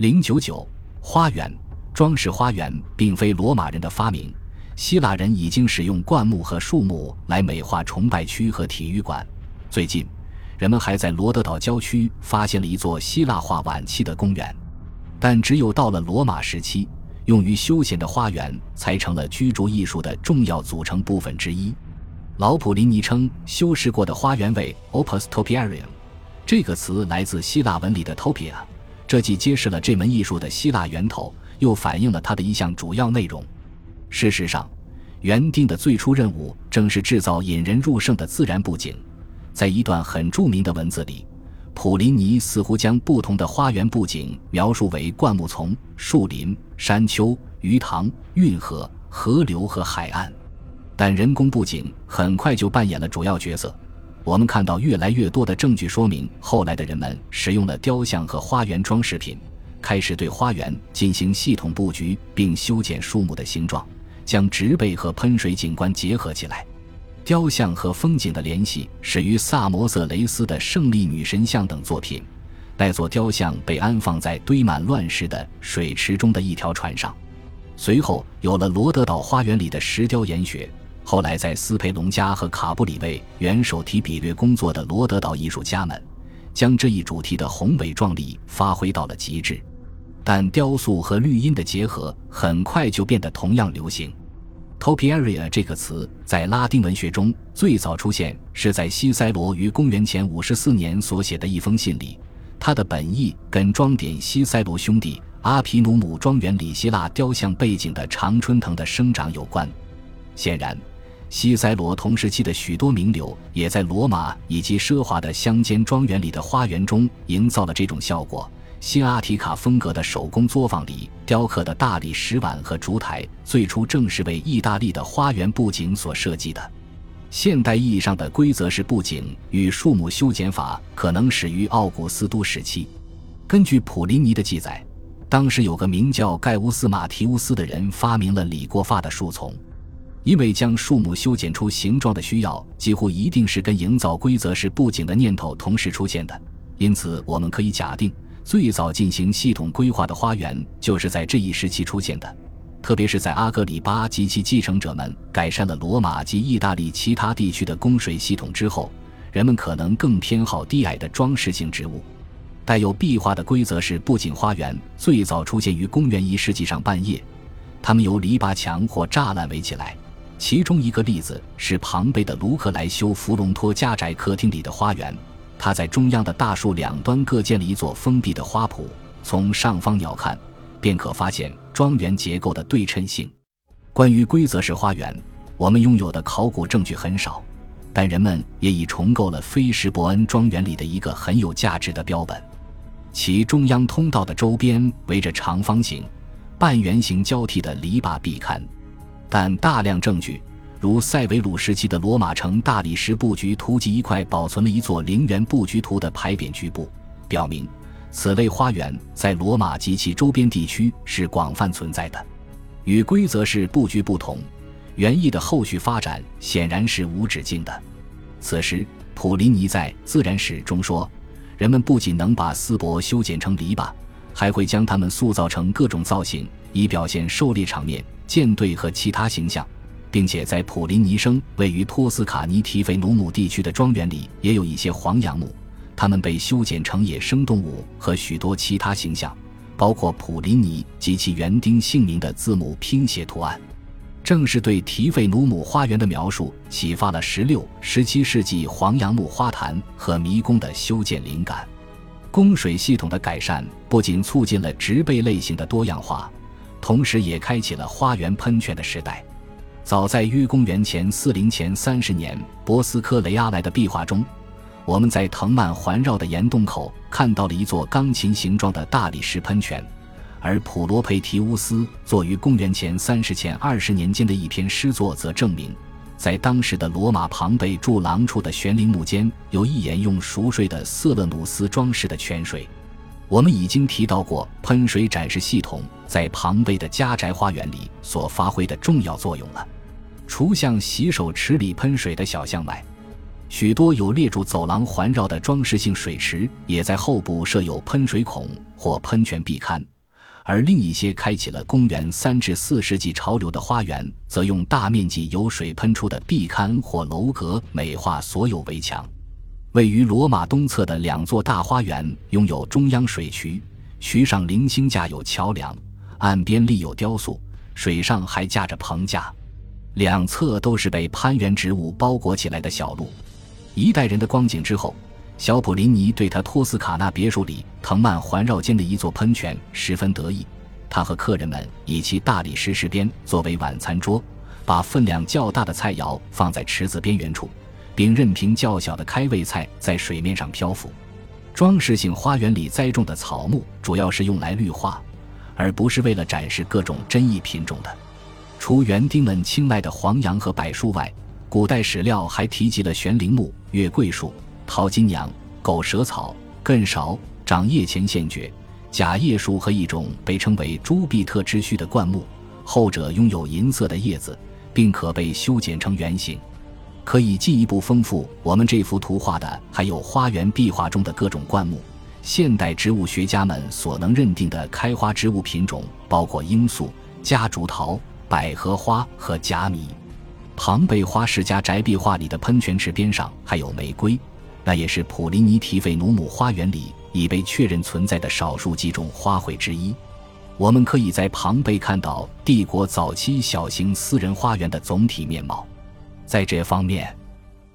零九九花园装饰花园并非罗马人的发明，希腊人已经使用灌木和树木来美化崇拜区和体育馆。最近，人们还在罗德岛郊区发现了一座希腊化晚期的公园，但只有到了罗马时期，用于休闲的花园才成了居住艺术的重要组成部分之一。老普林尼称修饰过的花园为 opus topiarium，这个词来自希腊文里的 topia。这既揭示了这门艺术的希腊源头，又反映了它的一项主要内容。事实上，园丁的最初任务正是制造引人入胜的自然布景。在一段很著名的文字里，普林尼似乎将不同的花园布景描述为灌木丛、树林、山丘、鱼塘、运河、河流和海岸。但人工布景很快就扮演了主要角色。我们看到越来越多的证据说明，后来的人们使用了雕像和花园装饰品，开始对花园进行系统布局，并修剪树木的形状，将植被和喷水景观结合起来。雕像和风景的联系始于萨摩色雷斯的胜利女神像等作品。那座雕像被安放在堆满乱石的水池中的一条船上。随后有了罗德岛花园里的石雕岩穴。后来，在斯佩隆加和卡布里为元首提比略工作的罗德岛艺术家们，将这一主题的宏伟壮丽发挥到了极致。但雕塑和绿荫的结合很快就变得同样流行。topiaria 这个词在拉丁文学中最早出现是在西塞罗于公元前五十四年所写的一封信里，它的本意跟装点西塞罗兄弟阿皮努姆庄园里希腊雕像背景的常春藤的生长有关。显然。西塞罗同时期的许多名流也在罗马以及奢华的乡间庄园里的花园中营造了这种效果。新阿提卡风格的手工作坊里雕刻的大理石碗和烛台，最初正是为意大利的花园布景所设计的。现代意义上的规则式布景与树木修剪法可能始于奥古斯都时期。根据普林尼的记载，当时有个名叫盖乌斯马提乌斯的人发明了理过发的树丛。因为将树木修剪出形状的需要，几乎一定是跟营造规则式布景的念头同时出现的。因此，我们可以假定，最早进行系统规划的花园就是在这一时期出现的。特别是在阿格里巴及其继承者们改善了罗马及意大利其他地区的供水系统之后，人们可能更偏好低矮的装饰性植物。带有壁画的规则式布景花园最早出现于公元一世纪上半叶，它们由篱笆墙或栅栏围起来。其中一个例子是庞贝的卢克莱修弗隆托家宅客厅里的花园，他在中央的大树两端各建了一座封闭的花圃，从上方鸟瞰，便可发现庄园结构的对称性。关于规则式花园，我们拥有的考古证据很少，但人们也已重构了菲什伯恩庄园里的一个很有价值的标本，其中央通道的周边围着长方形、半圆形交替的篱笆壁龛。但大量证据，如塞维鲁时期的罗马城大理石布局图及一块保存了一座陵园布局图的牌匾局部，表明此类花园在罗马及其周边地区是广泛存在的。与规则式布局不同，园艺的后续发展显然是无止境的。此时，普林尼在《自然史》中说，人们不仅能把丝柏修剪成篱笆，还会将它们塑造成各种造型，以表现狩猎场面。舰队和其他形象，并且在普林尼生位于托斯卡尼提费努姆地区的庄园里也有一些黄杨木，它们被修剪成野生动物和许多其他形象，包括普林尼及其园丁姓名的字母拼写图案。正是对提费努姆花园的描述，启发了16、17世纪黄杨木花坛和迷宫的修建灵感。供水系统的改善不仅促进了植被类型的多样化。同时，也开启了花园喷泉的时代。早在约公元前四零前三十年，博斯科雷阿莱的壁画中，我们在藤蔓环绕的岩洞口看到了一座钢琴形状的大理石喷泉。而普罗佩提乌斯作于公元前三十前二十年间的一篇诗作，则证明，在当时的罗马庞贝柱廊处的悬铃木间，有一眼用熟睡的色勒努斯装饰的泉水。我们已经提到过喷水展示系统在庞贝的家宅花园里所发挥的重要作用了。除向洗手池里喷水的小巷外，许多有列柱走廊环绕的装饰性水池也在后部设有喷水孔或喷泉壁龛，而另一些开启了公元三至四世纪潮流的花园，则用大面积由水喷出的壁龛或楼阁美化所有围墙。位于罗马东侧的两座大花园拥有中央水渠，渠上零星架有桥梁，岸边立有雕塑，水上还架着棚架，两侧都是被攀援植物包裹起来的小路。一代人的光景之后，小普林尼对他托斯卡纳别墅里藤蔓环绕间的一座喷泉十分得意。他和客人们以其大理石石边作为晚餐桌，把分量较大的菜肴放在池子边缘处，并任凭较小的开胃菜在水面上漂浮。装饰性花园里栽种的草木主要是用来绿化，而不是为了展示各种珍异品种的。除园丁们青睐的黄杨和柏树外，古代史料还提及了悬铃木、月桂树、桃金娘、狗舌草、艮芍、长叶前线蕨、假叶树和一种被称为朱庇特之须的灌木，后者拥有银色的叶子，并可被修剪成圆形。可以进一步丰富我们这幅图画的，还有花园壁画中的各种灌木。现代植物学家们所能认定的开花植物品种包括罂粟、夹竹桃、百合花和假米。庞贝花世家宅壁画里的喷泉池边上还有玫瑰，那也是普林尼提费努姆花园里已被确认存在的少数几种花卉之一。我们可以在庞贝看到帝国早期小型私人花园的总体面貌。在这方面，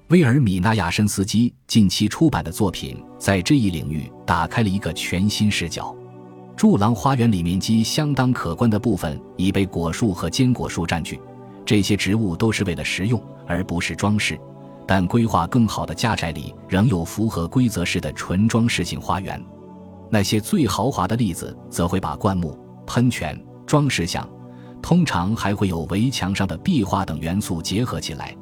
威尔米纳亚申斯基近期出版的作品在这一领域打开了一个全新视角。柱廊花园里面积相当可观的部分已被果树和坚果树占据。这些植物都是为了食用，而不是装饰。但规划更好的家宅里，仍有符合规则式的纯装饰性花园。那些最豪华的例子，则会把灌木、喷泉、装饰像，通常还会有围墙上的壁画等元素结合起来。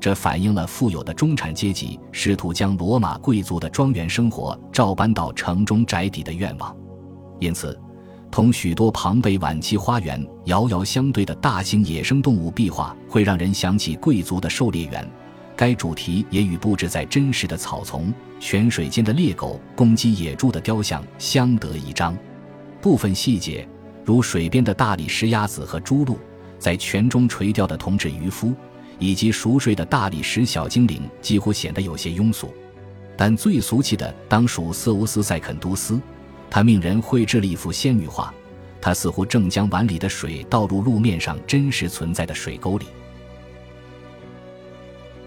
这反映了富有的中产阶级试图将罗马贵族的庄园生活照搬到城中宅邸的愿望。因此。同许多庞贝晚期花园遥遥相对的大型野生动物壁画，会让人想起贵族的狩猎园。该主题也与布置在真实的草丛、泉水间的猎狗攻击野猪的雕像相得益彰。部分细节，如水边的大理石鸭子和猪鹿，在泉中垂钓的同志渔夫，以及熟睡的大理石小精灵，几乎显得有些庸俗。但最俗气的，当属瑟乌斯塞肯都斯。他命人绘制了一幅仙女画，他似乎正将碗里的水倒入路面上真实存在的水沟里。